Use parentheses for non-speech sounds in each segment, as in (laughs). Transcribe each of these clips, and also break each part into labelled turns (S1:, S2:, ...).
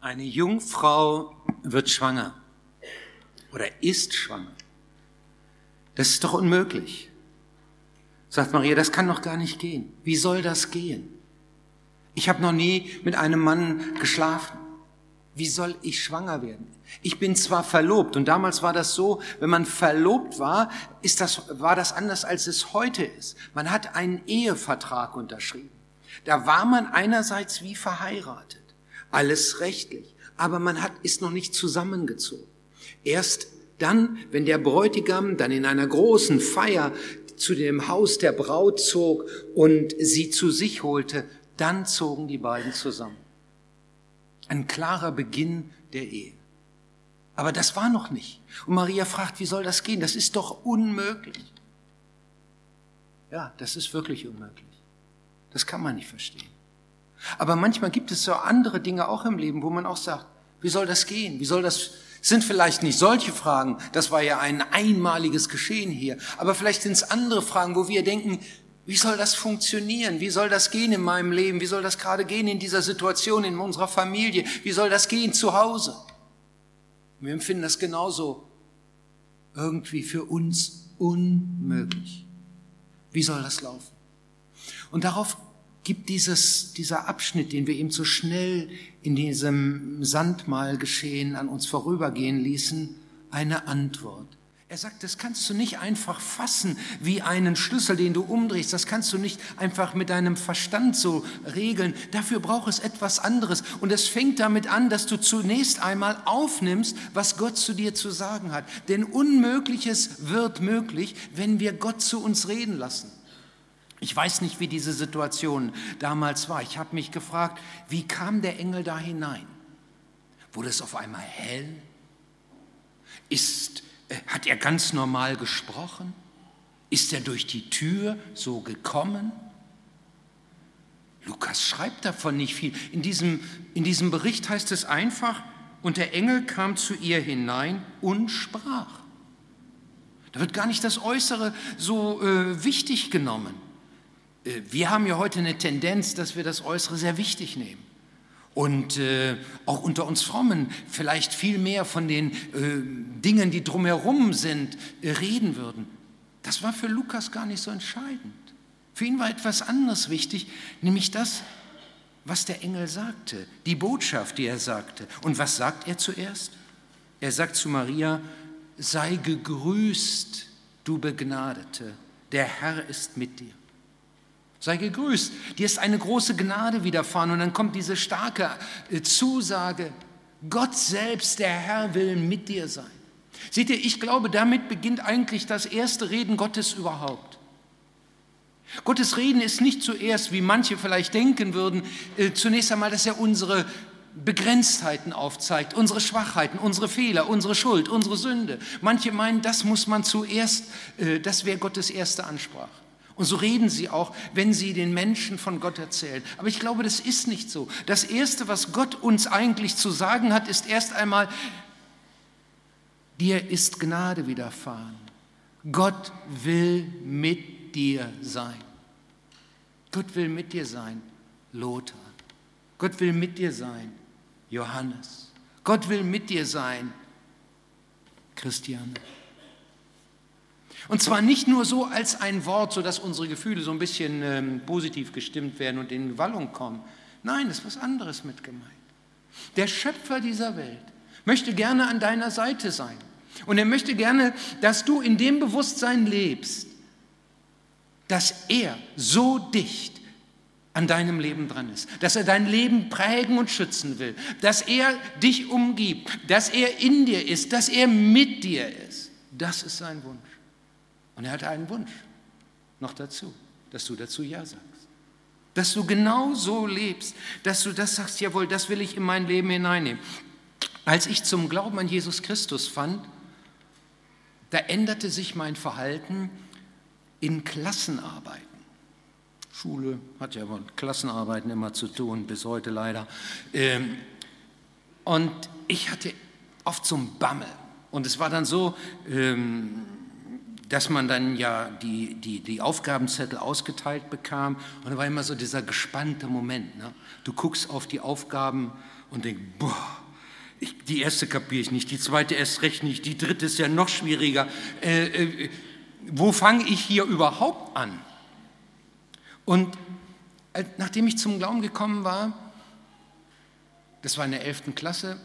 S1: Eine Jungfrau wird schwanger oder ist schwanger. Das ist doch unmöglich. Sagt Maria, das kann doch gar nicht gehen. Wie soll das gehen? Ich habe noch nie mit einem Mann geschlafen. Wie soll ich schwanger werden? Ich bin zwar verlobt und damals war das so, wenn man verlobt war, ist das, war das anders als es heute ist. Man hat einen Ehevertrag unterschrieben. Da war man einerseits wie verheiratet, alles rechtlich, aber man hat, ist noch nicht zusammengezogen. Erst dann, wenn der Bräutigam dann in einer großen Feier zu dem Haus der Braut zog und sie zu sich holte, dann zogen die beiden zusammen. Ein klarer Beginn der Ehe. Aber das war noch nicht. Und Maria fragt, wie soll das gehen? Das ist doch unmöglich. Ja, das ist wirklich unmöglich. Das kann man nicht verstehen. Aber manchmal gibt es so andere Dinge auch im Leben, wo man auch sagt, wie soll das gehen? Wie soll das, sind vielleicht nicht solche Fragen, das war ja ein einmaliges Geschehen hier, aber vielleicht sind es andere Fragen, wo wir denken, wie soll das funktionieren? Wie soll das gehen in meinem Leben? Wie soll das gerade gehen in dieser Situation, in unserer Familie? Wie soll das gehen zu Hause? Wir empfinden das genauso irgendwie für uns unmöglich. Wie soll das laufen? Und darauf gibt dieses, dieser Abschnitt, den wir eben so schnell in diesem Sandmalgeschehen an uns vorübergehen ließen, eine Antwort. Er sagt, das kannst du nicht einfach fassen wie einen Schlüssel, den du umdrehst. Das kannst du nicht einfach mit deinem Verstand so regeln. Dafür braucht es etwas anderes. Und es fängt damit an, dass du zunächst einmal aufnimmst, was Gott zu dir zu sagen hat. Denn Unmögliches wird möglich, wenn wir Gott zu uns reden lassen. Ich weiß nicht, wie diese Situation damals war. Ich habe mich gefragt, wie kam der Engel da hinein? Wurde es auf einmal hell? Ist, äh, hat er ganz normal gesprochen? Ist er durch die Tür so gekommen? Lukas schreibt davon nicht viel. In diesem, in diesem Bericht heißt es einfach, und der Engel kam zu ihr hinein und sprach. Da wird gar nicht das Äußere so äh, wichtig genommen. Äh, wir haben ja heute eine Tendenz, dass wir das Äußere sehr wichtig nehmen. Und äh, auch unter uns Frommen vielleicht viel mehr von den äh, Dingen, die drumherum sind, äh, reden würden. Das war für Lukas gar nicht so entscheidend. Für ihn war etwas anderes wichtig, nämlich das, was der Engel sagte, die Botschaft, die er sagte. Und was sagt er zuerst? Er sagt zu Maria, sei gegrüßt, du Begnadete, der Herr ist mit dir. Sei gegrüßt. Dir ist eine große Gnade widerfahren. Und dann kommt diese starke äh, Zusage, Gott selbst, der Herr, will mit dir sein. Seht ihr, ich glaube, damit beginnt eigentlich das erste Reden Gottes überhaupt. Gottes Reden ist nicht zuerst, wie manche vielleicht denken würden, äh, zunächst einmal, dass er unsere Begrenztheiten aufzeigt, unsere Schwachheiten, unsere Fehler, unsere Schuld, unsere Sünde. Manche meinen, das muss man zuerst, äh, das wäre Gottes erste Ansprache. Und so reden sie auch, wenn sie den Menschen von Gott erzählen. Aber ich glaube, das ist nicht so. Das Erste, was Gott uns eigentlich zu sagen hat, ist erst einmal, dir ist Gnade widerfahren. Gott will mit dir sein. Gott will mit dir sein, Lothar. Gott will mit dir sein, Johannes. Gott will mit dir sein, Christiane. Und zwar nicht nur so als ein Wort, sodass unsere Gefühle so ein bisschen ähm, positiv gestimmt werden und in Wallung kommen. Nein, es ist was anderes mit gemeint. Der Schöpfer dieser Welt möchte gerne an deiner Seite sein. Und er möchte gerne, dass du in dem Bewusstsein lebst, dass er so dicht an deinem Leben dran ist, dass er dein Leben prägen und schützen will, dass er dich umgibt, dass er in dir ist, dass er mit dir ist. Das ist sein Wunsch. Und er hatte einen Wunsch noch dazu, dass du dazu Ja sagst. Dass du genau so lebst, dass du das sagst, jawohl, das will ich in mein Leben hineinnehmen. Als ich zum Glauben an Jesus Christus fand, da änderte sich mein Verhalten in Klassenarbeiten. Schule hat ja mit Klassenarbeiten immer zu tun, bis heute leider. Ähm, und ich hatte oft so einen Bammel. Und es war dann so, ähm, dass man dann ja die, die, die Aufgabenzettel ausgeteilt bekam. Und da war immer so dieser gespannte Moment. Ne? Du guckst auf die Aufgaben und denkst, boah, ich, die erste kapiere ich nicht, die zweite erst recht nicht, die dritte ist ja noch schwieriger. Äh, äh, wo fange ich hier überhaupt an? Und äh, nachdem ich zum Glauben gekommen war, das war in der 11. Klasse,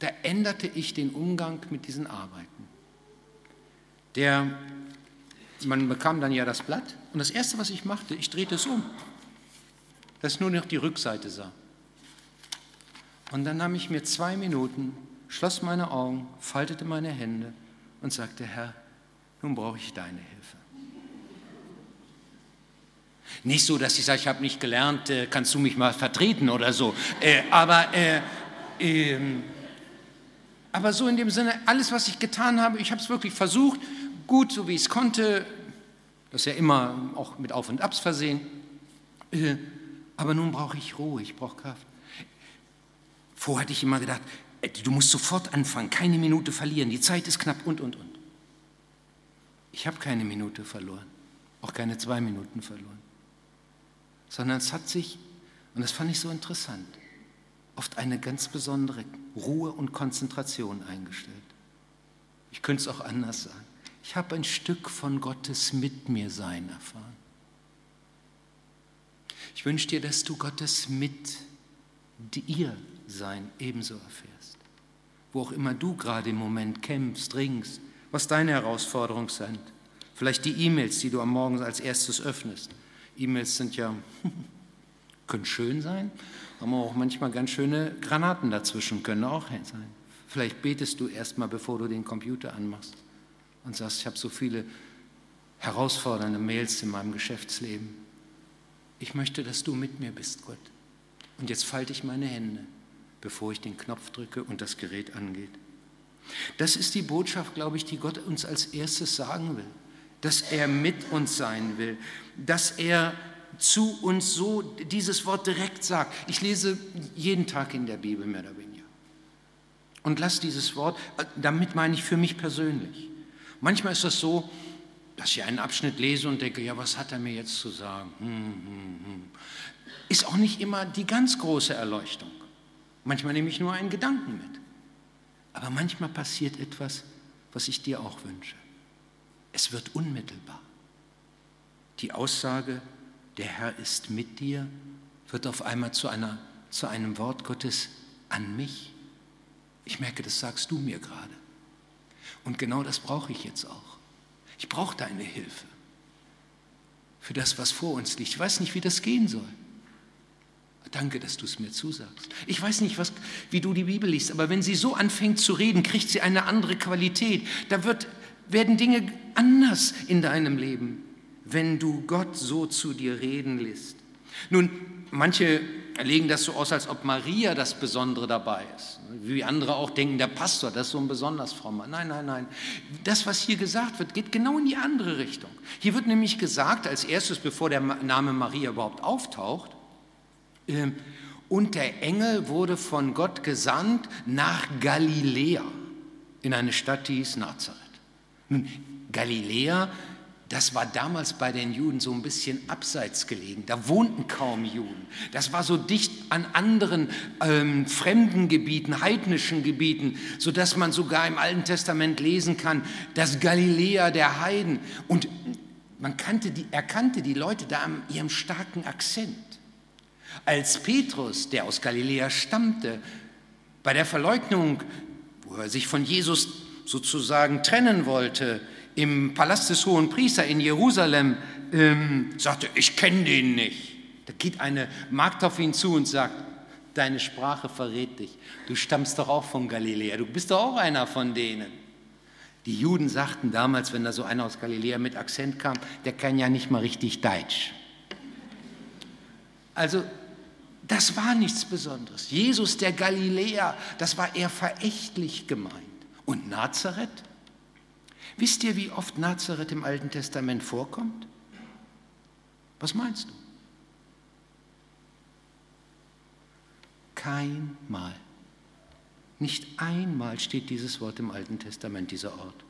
S1: da änderte ich den Umgang mit diesen Arbeiten. Der, man bekam dann ja das Blatt und das Erste, was ich machte, ich drehte es um, dass nur noch die Rückseite sah. Und dann nahm ich mir zwei Minuten, schloss meine Augen, faltete meine Hände und sagte, Herr, nun brauche ich deine Hilfe. Nicht so, dass ich sage, ich habe nicht gelernt, äh, kannst du mich mal vertreten oder so. Äh, aber, äh, äh, aber so in dem Sinne, alles, was ich getan habe, ich habe es wirklich versucht, gut, so wie es konnte. Das ist ja immer auch mit Auf und Abs versehen. Äh, aber nun brauche ich Ruhe, ich brauche Kraft. Vorher hatte ich immer gedacht, äh, du musst sofort anfangen, keine Minute verlieren, die Zeit ist knapp und, und, und. Ich habe keine Minute verloren, auch keine zwei Minuten verloren, sondern es hat sich, und das fand ich so interessant, oft eine ganz besondere Ruhe und Konzentration eingestellt. Ich könnte es auch anders sagen. Ich habe ein Stück von Gottes Mit mir sein erfahren. Ich wünsche dir, dass du Gottes Mit dir sein ebenso erfährst. Wo auch immer du gerade im Moment kämpfst, ringst, was deine Herausforderungen sind. Vielleicht die E-Mails, die du am Morgen als erstes öffnest. E-Mails sind ja, (laughs) können schön sein, aber auch manchmal ganz schöne Granaten dazwischen können auch sein. Vielleicht betest du erstmal, bevor du den Computer anmachst und sagst, ich habe so viele herausfordernde Mails in meinem Geschäftsleben. Ich möchte, dass du mit mir bist, Gott. Und jetzt falte ich meine Hände bevor ich den Knopf drücke und das Gerät angeht. Das ist die Botschaft, glaube ich, die Gott uns als erstes sagen will, dass er mit uns sein will, dass er zu uns so dieses Wort direkt sagt. Ich lese jeden Tag in der Bibel mehr oder weniger. Und lass dieses Wort, damit meine ich für mich persönlich. Manchmal ist das so, dass ich einen Abschnitt lese und denke, ja, was hat er mir jetzt zu sagen? Hm, hm, hm. Ist auch nicht immer die ganz große Erleuchtung. Manchmal nehme ich nur einen Gedanken mit. Aber manchmal passiert etwas, was ich dir auch wünsche. Es wird unmittelbar. Die Aussage, der Herr ist mit dir, wird auf einmal zu, einer, zu einem Wort Gottes an mich. Ich merke, das sagst du mir gerade. Und genau das brauche ich jetzt auch. Ich brauche deine Hilfe für das, was vor uns liegt. Ich weiß nicht, wie das gehen soll. Danke, dass du es mir zusagst. Ich weiß nicht, was, wie du die Bibel liest, aber wenn sie so anfängt zu reden, kriegt sie eine andere Qualität. Da wird, werden Dinge anders in deinem Leben, wenn du Gott so zu dir reden lässt. Nun, manche legen das so aus, als ob Maria das Besondere dabei ist. Wie andere auch denken, der Pastor, das ist so ein besonders frommer. Nein, nein, nein. Das, was hier gesagt wird, geht genau in die andere Richtung. Hier wird nämlich gesagt, als erstes, bevor der Name Maria überhaupt auftaucht, ähm, und der Engel wurde von Gott gesandt nach Galiläa, in eine Stadt, die hieß Nazareth. Nun, Galiläa, das war damals bei den Juden so ein bisschen abseits gelegen. Da wohnten kaum Juden. Das war so dicht an anderen ähm, fremden Gebieten, heidnischen Gebieten, sodass man sogar im Alten Testament lesen kann, das Galiläa der Heiden. Und man kannte die, erkannte die Leute da an ihrem starken Akzent. Als Petrus, der aus Galiläa stammte, bei der Verleugnung, wo er sich von Jesus sozusagen trennen wollte, im Palast des Hohen Priester in Jerusalem, ähm, sagte, ich kenne den nicht. Da geht eine Magd auf ihn zu und sagt, deine Sprache verrät dich. Du stammst doch auch von Galiläa, du bist doch auch einer von denen. Die Juden sagten damals, wenn da so einer aus Galiläa mit Akzent kam, der kann ja nicht mal richtig Deutsch. Also das war nichts Besonderes. Jesus der Galiläer, das war eher verächtlich gemeint. Und Nazareth? Wisst ihr, wie oft Nazareth im Alten Testament vorkommt? Was meinst du? Kein Mal. Nicht einmal steht dieses Wort im Alten Testament, dieser Ort.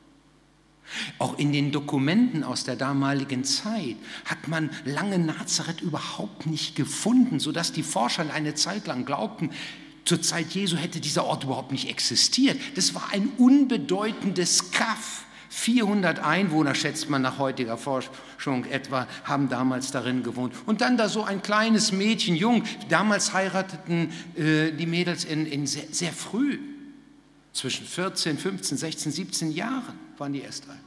S1: Auch in den Dokumenten aus der damaligen Zeit hat man lange Nazareth überhaupt nicht gefunden, sodass die Forscher eine Zeit lang glaubten, zur Zeit Jesu hätte dieser Ort überhaupt nicht existiert. Das war ein unbedeutendes Kaff. 400 Einwohner, schätzt man nach heutiger Forschung etwa, haben damals darin gewohnt. Und dann da so ein kleines Mädchen, jung. Damals heirateten äh, die Mädels in, in sehr, sehr, früh, zwischen 14, 15, 16, 17 Jahren waren die erst alt.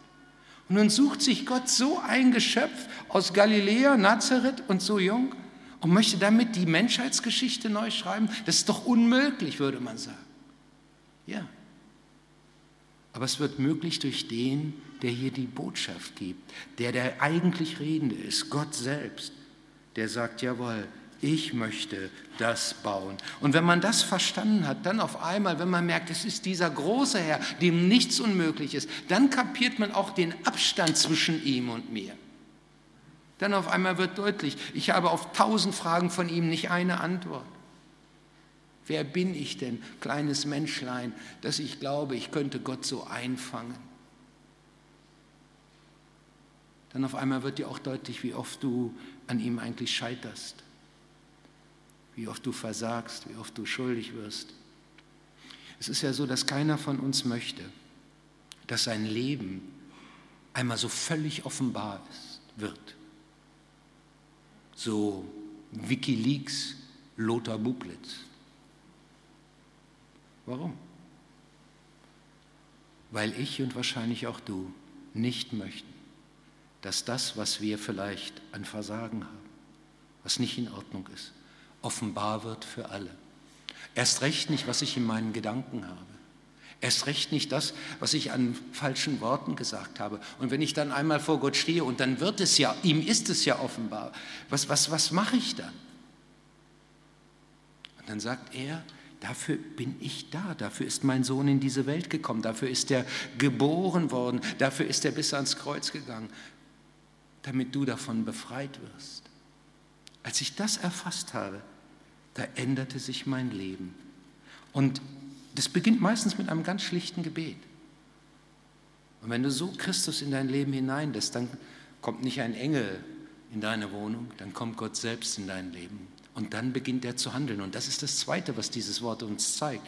S1: Und nun sucht sich Gott so ein Geschöpf aus Galiläa, Nazareth und so jung und möchte damit die Menschheitsgeschichte neu schreiben. Das ist doch unmöglich, würde man sagen. Ja. Aber es wird möglich durch den, der hier die Botschaft gibt, der der eigentlich Redende ist, Gott selbst, der sagt, jawohl, ich möchte das bauen. Und wenn man das verstanden hat, dann auf einmal, wenn man merkt, es ist dieser große Herr, dem nichts unmöglich ist, dann kapiert man auch den Abstand zwischen ihm und mir. Dann auf einmal wird deutlich, ich habe auf tausend Fragen von ihm nicht eine Antwort. Wer bin ich denn, kleines Menschlein, dass ich glaube, ich könnte Gott so einfangen? Dann auf einmal wird dir auch deutlich, wie oft du an ihm eigentlich scheiterst, wie oft du versagst, wie oft du schuldig wirst. Es ist ja so, dass keiner von uns möchte, dass sein Leben einmal so völlig offenbar ist, wird. So Wikileaks, Lothar Bublitz. Warum? Weil ich und wahrscheinlich auch du nicht möchten, dass das, was wir vielleicht an Versagen haben, was nicht in Ordnung ist, offenbar wird für alle. Erst recht nicht, was ich in meinen Gedanken habe. Erst recht nicht das, was ich an falschen Worten gesagt habe. Und wenn ich dann einmal vor Gott stehe und dann wird es ja, ihm ist es ja offenbar, was, was, was mache ich dann? Und dann sagt er, Dafür bin ich da, dafür ist mein Sohn in diese Welt gekommen, dafür ist er geboren worden, dafür ist er bis ans Kreuz gegangen, damit du davon befreit wirst. Als ich das erfasst habe, da änderte sich mein Leben. Und das beginnt meistens mit einem ganz schlichten Gebet. Und wenn du so Christus in dein Leben hineinlässt, dann kommt nicht ein Engel in deine Wohnung, dann kommt Gott selbst in dein Leben. Und dann beginnt er zu handeln. Und das ist das Zweite, was dieses Wort uns zeigt.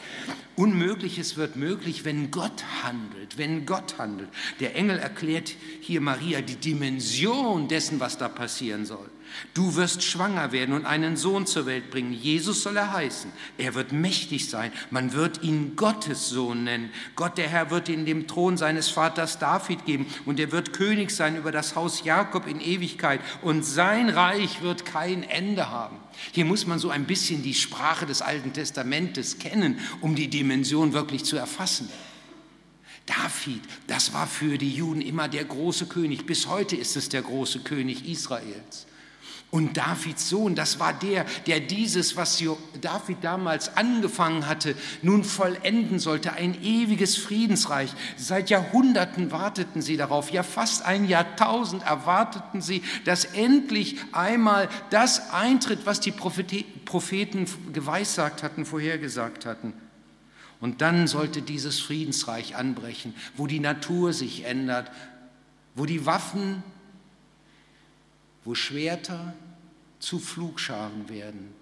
S1: Unmögliches wird möglich, wenn Gott handelt, wenn Gott handelt. Der Engel erklärt hier Maria die Dimension dessen, was da passieren soll. Du wirst schwanger werden und einen Sohn zur Welt bringen. Jesus soll er heißen. Er wird mächtig sein. Man wird ihn Gottes Sohn nennen. Gott, der Herr, wird ihn dem Thron seines Vaters David geben und er wird König sein über das Haus Jakob in Ewigkeit und sein Reich wird kein Ende haben. Hier muss man so ein bisschen die Sprache des Alten Testamentes kennen, um die Dimension wirklich zu erfassen. David, das war für die Juden immer der große König. Bis heute ist es der große König Israels. Und Davids Sohn, das war der, der dieses, was David damals angefangen hatte, nun vollenden sollte, ein ewiges Friedensreich. Seit Jahrhunderten warteten sie darauf, ja fast ein Jahrtausend erwarteten sie, dass endlich einmal das eintritt, was die Propheten geweissagt hatten, vorhergesagt hatten. Und dann sollte dieses Friedensreich anbrechen, wo die Natur sich ändert, wo die Waffen, wo Schwerter, zu Flugscharen werden,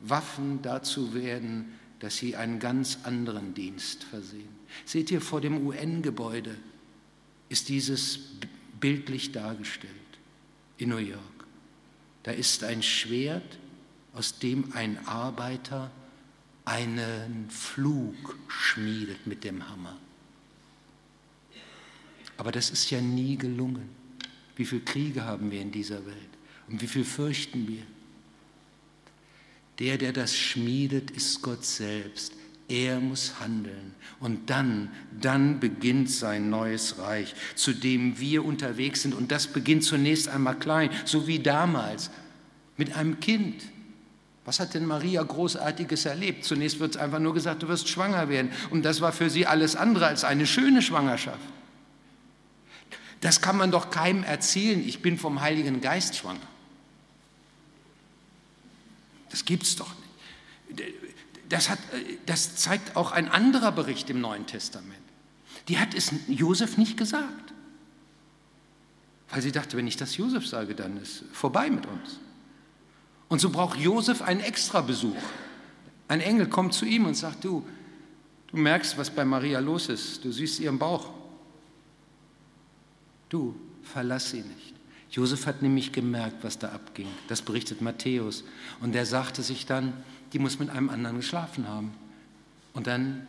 S1: Waffen dazu werden, dass sie einen ganz anderen Dienst versehen. Seht ihr, vor dem UN-Gebäude ist dieses bildlich dargestellt in New York. Da ist ein Schwert, aus dem ein Arbeiter einen Flug schmiedet mit dem Hammer. Aber das ist ja nie gelungen. Wie viele Kriege haben wir in dieser Welt? Und wie viel fürchten wir? Der, der das schmiedet, ist Gott selbst. Er muss handeln. Und dann, dann beginnt sein neues Reich, zu dem wir unterwegs sind. Und das beginnt zunächst einmal klein, so wie damals mit einem Kind. Was hat denn Maria Großartiges erlebt? Zunächst wird einfach nur gesagt, du wirst schwanger werden. Und das war für sie alles andere als eine schöne Schwangerschaft. Das kann man doch keinem erzählen, ich bin vom Heiligen Geist schwanger. Das gibt es doch nicht. Das, hat, das zeigt auch ein anderer Bericht im Neuen Testament. Die hat es Josef nicht gesagt. Weil sie dachte, wenn ich das Josef sage, dann ist vorbei mit uns. Und so braucht Josef einen Extrabesuch. Ein Engel kommt zu ihm und sagt, du, du merkst, was bei Maria los ist. Du siehst ihren Bauch. Du, verlass sie nicht. Josef hat nämlich gemerkt, was da abging. Das berichtet Matthäus. Und er sagte sich dann, die muss mit einem anderen geschlafen haben. Und dann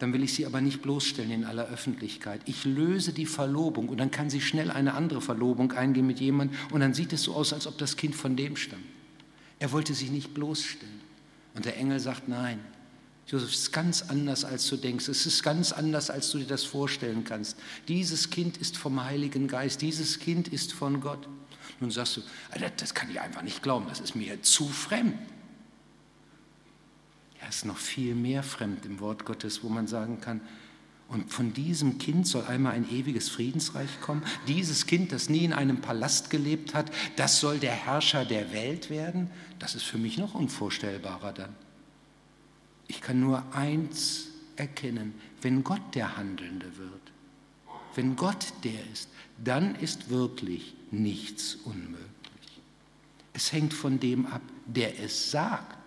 S1: dann will ich sie aber nicht bloßstellen in aller Öffentlichkeit. Ich löse die Verlobung und dann kann sie schnell eine andere Verlobung eingehen mit jemandem und dann sieht es so aus, als ob das Kind von dem stammt. Er wollte sich nicht bloßstellen. Und der Engel sagt, nein, Josef, es ist ganz anders, als du denkst. Es ist ganz anders, als du dir das vorstellen kannst. Dieses Kind ist vom Heiligen Geist. Dieses Kind ist von Gott. Nun sagst du, das kann ich einfach nicht glauben. Das ist mir zu fremd. Er ist noch viel mehr fremd im Wort Gottes, wo man sagen kann, und von diesem Kind soll einmal ein ewiges Friedensreich kommen. Dieses Kind, das nie in einem Palast gelebt hat, das soll der Herrscher der Welt werden. Das ist für mich noch unvorstellbarer dann. Ich kann nur eins erkennen, wenn Gott der Handelnde wird, wenn Gott der ist, dann ist wirklich nichts unmöglich. Es hängt von dem ab, der es sagt.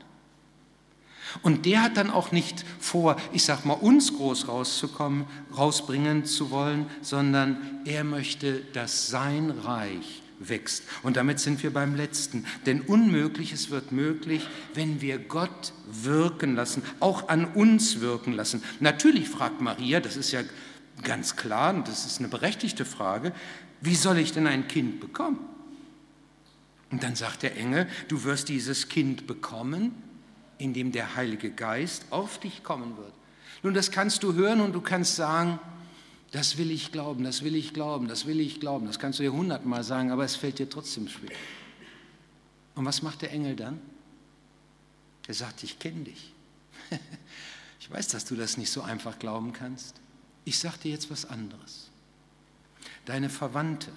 S1: Und der hat dann auch nicht vor, ich sag mal, uns groß rauszukommen, rausbringen zu wollen, sondern er möchte, dass sein Reich wächst. Und damit sind wir beim letzten. Denn Unmögliches wird möglich, wenn wir Gott wirken lassen, auch an uns wirken lassen. Natürlich fragt Maria, das ist ja ganz klar und das ist eine berechtigte Frage, wie soll ich denn ein Kind bekommen? Und dann sagt der Engel, du wirst dieses Kind bekommen, in dem der Heilige Geist auf dich kommen wird. Nun, das kannst du hören und du kannst sagen, das will ich glauben, das will ich glauben, das will ich glauben. Das kannst du dir hundertmal sagen, aber es fällt dir trotzdem schwer. Und was macht der Engel dann? Er sagt, ich kenne dich. (laughs) Ich weiß, dass du das nicht so einfach glauben kannst. Ich sage dir jetzt was anderes. Deine Verwandte,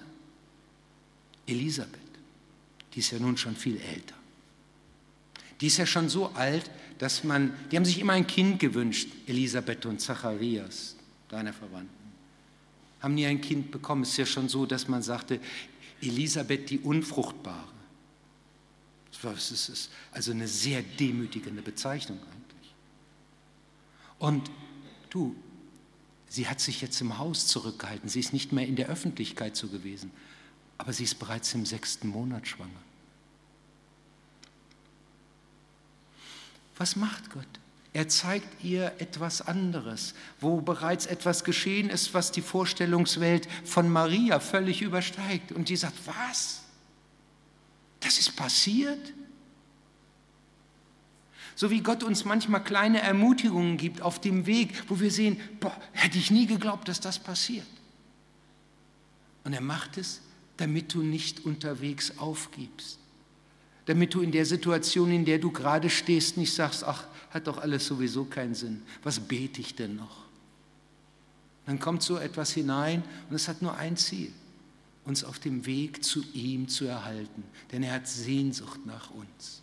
S1: Elisabeth, die ist ja nun schon viel älter. Die ist ja schon so alt, dass man, die haben sich immer ein Kind gewünscht, Elisabeth und Zacharias, deine Verwandten. Haben nie ein Kind bekommen. Es ist ja schon so, dass man sagte, Elisabeth die Unfruchtbare. Das ist also eine sehr demütigende Bezeichnung eigentlich. Und du, sie hat sich jetzt im Haus zurückgehalten. Sie ist nicht mehr in der Öffentlichkeit so gewesen. Aber sie ist bereits im sechsten Monat schwanger. Was macht Gott? Er zeigt ihr etwas anderes, wo bereits etwas geschehen ist, was die Vorstellungswelt von Maria völlig übersteigt. Und die sagt, was? Das ist passiert? So wie Gott uns manchmal kleine Ermutigungen gibt auf dem Weg, wo wir sehen, boah, hätte ich nie geglaubt, dass das passiert. Und er macht es, damit du nicht unterwegs aufgibst damit du in der Situation, in der du gerade stehst, nicht sagst, ach, hat doch alles sowieso keinen Sinn. Was bete ich denn noch? Dann kommt so etwas hinein und es hat nur ein Ziel, uns auf dem Weg zu ihm zu erhalten. Denn er hat Sehnsucht nach uns.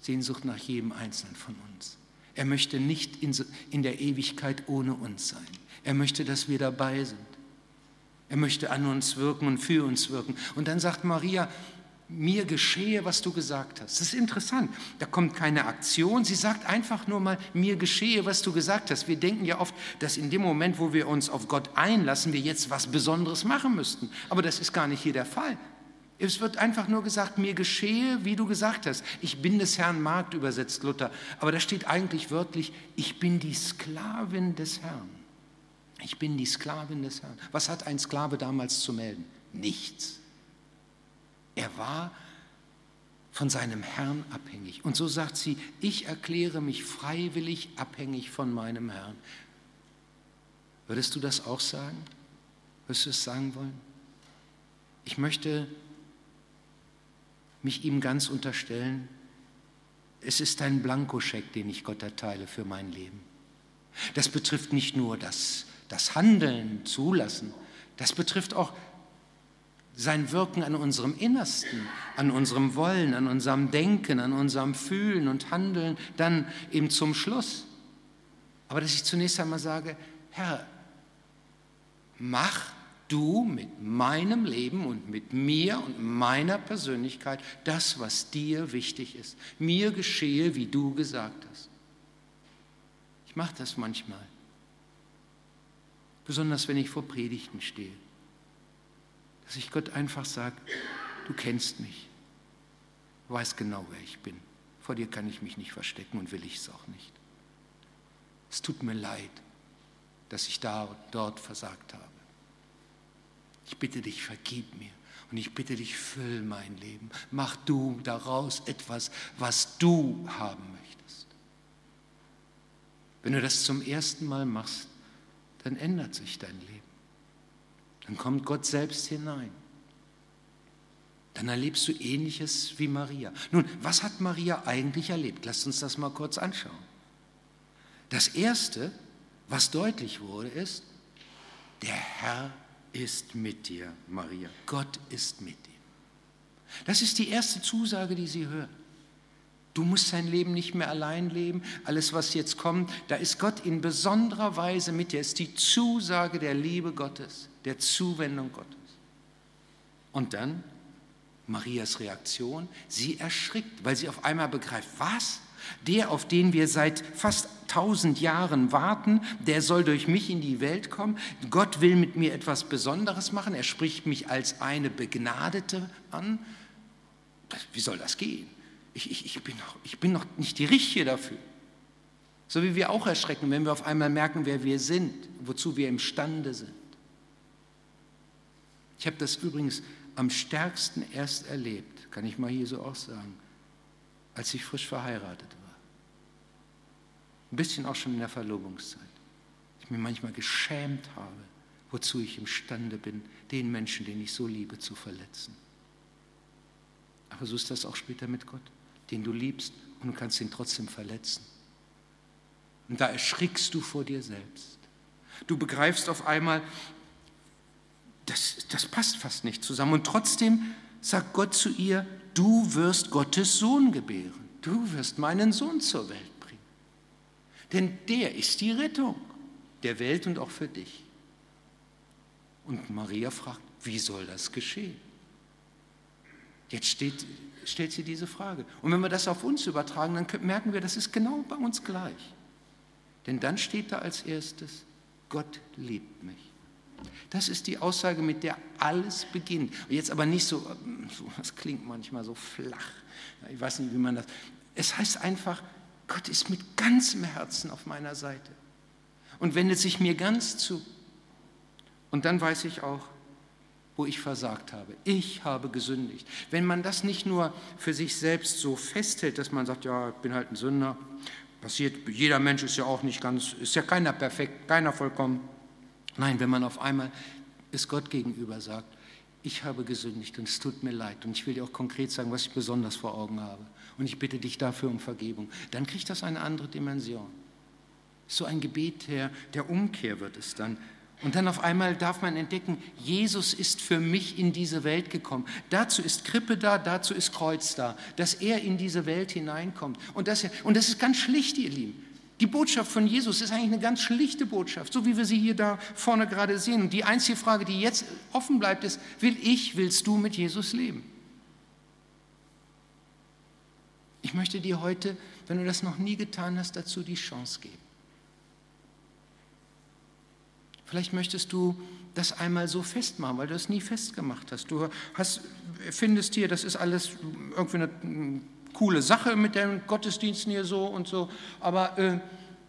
S1: Sehnsucht nach jedem Einzelnen von uns. Er möchte nicht in, der Ewigkeit ohne uns sein. Er möchte, dass wir dabei sind. Er möchte an uns wirken und für uns wirken. Und dann sagt Maria, mir geschehe, was du gesagt hast. Das ist interessant. Da kommt keine Aktion. Sie sagt einfach nur mal, mir geschehe, was du gesagt hast. Wir denken ja oft, dass in dem Moment, wo wir uns auf Gott einlassen, wir jetzt was Besonderes machen müssten. Aber das ist gar nicht hier der Fall. Es wird einfach nur gesagt, mir geschehe, wie du gesagt hast. Ich bin des Herrn Magd, übersetzt Luther. Aber da steht eigentlich wörtlich, ich bin die Sklavin des Herrn. Ich bin die Sklavin des Herrn. Was hat ein Sklave damals zu melden? Nichts. Er war von seinem Herrn abhängig. Und so sagt sie, ich erkläre mich freiwillig abhängig von meinem Herrn. Würdest du das auch sagen? Würdest du es sagen wollen? Ich möchte mich ihm ganz unterstellen. Es ist ein Blankoscheck, den ich Gott erteile für mein Leben. Das betrifft nicht nur das, das Handeln, Zulassen, das betrifft auch sein Wirken an unserem Innersten, an unserem Wollen, an unserem Denken, an unserem Fühlen und Handeln, dann eben zum Schluss. Aber dass ich zunächst einmal sage, Herr, mach, du mit meinem Leben und mit mir und meiner Persönlichkeit das, was dir wichtig ist. Mir geschehe, wie du gesagt hast. Ich mache das manchmal, besonders wenn ich vor Predigten stehe, dass ich Gott einfach sage, du kennst mich, weißt genau, wer ich bin. Vor dir kann ich mich nicht verstecken und will ich es auch nicht. Es tut mir leid, dass ich da und dort versagt habe. Ich bitte dich, vergib mir. Und ich bitte dich, füll mein Leben. Mach du daraus etwas, was du haben möchtest. Wenn du das zum ersten Mal machst, dann ändert sich dein Leben. Dann kommt Gott selbst hinein. Dann erlebst du ähnliches wie Maria. Nun, was hat Maria eigentlich erlebt? Lasst uns das mal kurz anschauen. Das Erste, was deutlich wurde, ist, der Herr ist mit dir, Maria. Gott ist mit dir. Das ist die erste Zusage, die sie hört. Du musst dein Leben nicht mehr allein leben. Alles, was jetzt kommt, da ist Gott in besonderer Weise mit dir. Es ist die Zusage der Liebe Gottes, der Zuwendung Gottes. Und dann Marias Reaktion. Sie erschrickt, weil sie auf einmal begreift, was? Der, auf den wir seit fast tausend Jahren warten, der soll durch mich in die Welt kommen. Gott will mit mir etwas Besonderes machen. Er spricht mich als eine Begnadete an. Wie soll das gehen? Ich, ich, ich, bin, noch, ich bin noch nicht die Richtige dafür. So wie wir auch erschrecken, wenn wir auf einmal merken, wer wir sind, wozu wir imstande sind. Ich habe das übrigens am stärksten erst erlebt, kann ich mal hier so auch sagen, als ich frisch verheiratet war. Ein bisschen auch schon in der Verlobungszeit. Ich mir manchmal geschämt habe, wozu ich imstande bin, den Menschen, den ich so liebe, zu verletzen. Aber so ist das auch später mit Gott, den du liebst und du kannst ihn trotzdem verletzen. Und da erschrickst du vor dir selbst. Du begreifst auf einmal, das, das passt fast nicht zusammen. Und trotzdem sagt Gott zu ihr, du wirst Gottes Sohn gebären. Du wirst meinen Sohn zur Welt bringen. Denn der ist die Rettung der Welt und auch für dich. Und Maria fragt, wie soll das geschehen? Jetzt steht, stellt sie diese Frage. Und wenn wir das auf uns übertragen, dann merken wir, das ist genau bei uns gleich. Denn dann steht da als erstes, Gott liebt mich. Das ist die Aussage, mit der alles beginnt. Jetzt aber nicht so, so, das klingt manchmal so flach. Ich weiß nicht, wie man das. Es heißt einfach, Gott ist mit ganzem Herzen auf meiner Seite und wendet sich mir ganz zu. Und dann weiß ich auch, wo ich versagt habe. Ich habe gesündigt. Wenn man das nicht nur für sich selbst so festhält, dass man sagt, ja, ich bin halt ein Sünder, passiert, jeder Mensch ist ja auch nicht ganz, ist ja keiner perfekt, keiner vollkommen. Nein, wenn man auf einmal es Gott gegenüber sagt, ich habe gesündigt und es tut mir leid und ich will dir auch konkret sagen, was ich besonders vor Augen habe und ich bitte dich dafür um Vergebung, dann kriegt das eine andere Dimension. So ein Gebet der, der Umkehr wird es dann. Und dann auf einmal darf man entdecken, Jesus ist für mich in diese Welt gekommen. Dazu ist Krippe da, dazu ist Kreuz da, dass er in diese Welt hineinkommt. Und das, und das ist ganz schlicht, ihr Lieben. Die Botschaft von Jesus ist eigentlich eine ganz schlichte Botschaft, so wie wir sie hier da vorne gerade sehen. Und die einzige Frage, die jetzt offen bleibt, ist, will ich, willst du mit Jesus leben? Ich möchte dir heute, wenn du das noch nie getan hast, dazu die Chance geben. Vielleicht möchtest du das einmal so festmachen, weil du es nie festgemacht hast. Du hast, findest hier, das ist alles irgendwie eine coole Sache mit den Gottesdiensten hier so und so, aber äh,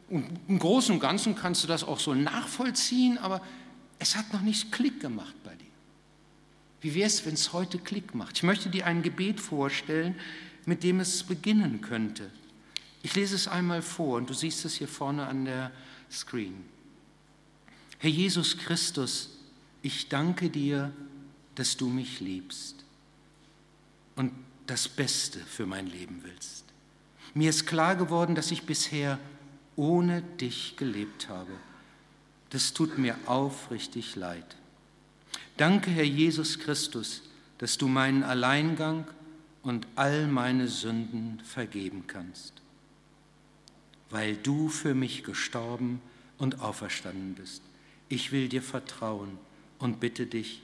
S1: im Großen und Ganzen kannst du das auch so nachvollziehen, aber es hat noch nicht Klick gemacht bei dir. Wie wäre es, wenn es heute Klick macht? Ich möchte dir ein Gebet vorstellen, mit dem es beginnen könnte. Ich lese es einmal vor und du siehst es hier vorne an der Screen. Herr Jesus Christus, ich danke dir, dass du mich liebst und das Beste für mein Leben willst. Mir ist klar geworden, dass ich bisher ohne dich gelebt habe. Das tut mir aufrichtig leid. Danke, Herr Jesus Christus, dass du meinen Alleingang und all meine Sünden vergeben kannst, weil du für mich gestorben und auferstanden bist. Ich will dir vertrauen und bitte dich,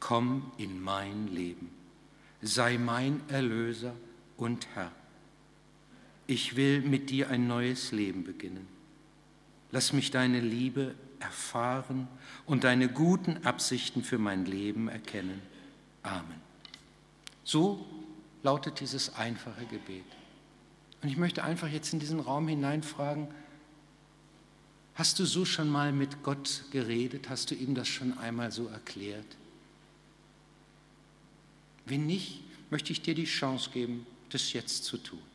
S1: komm in mein Leben, sei mein Erlöser und Herr. Ich will mit dir ein neues Leben beginnen. Lass mich deine Liebe erfahren und deine guten Absichten für mein Leben erkennen. Amen. So lautet dieses einfache Gebet. Und ich möchte einfach jetzt in diesen Raum hineinfragen, hast du so schon mal mit Gott geredet? Hast du ihm das schon einmal so erklärt? Wenn nicht, möchte ich dir die Chance geben, das jetzt zu tun.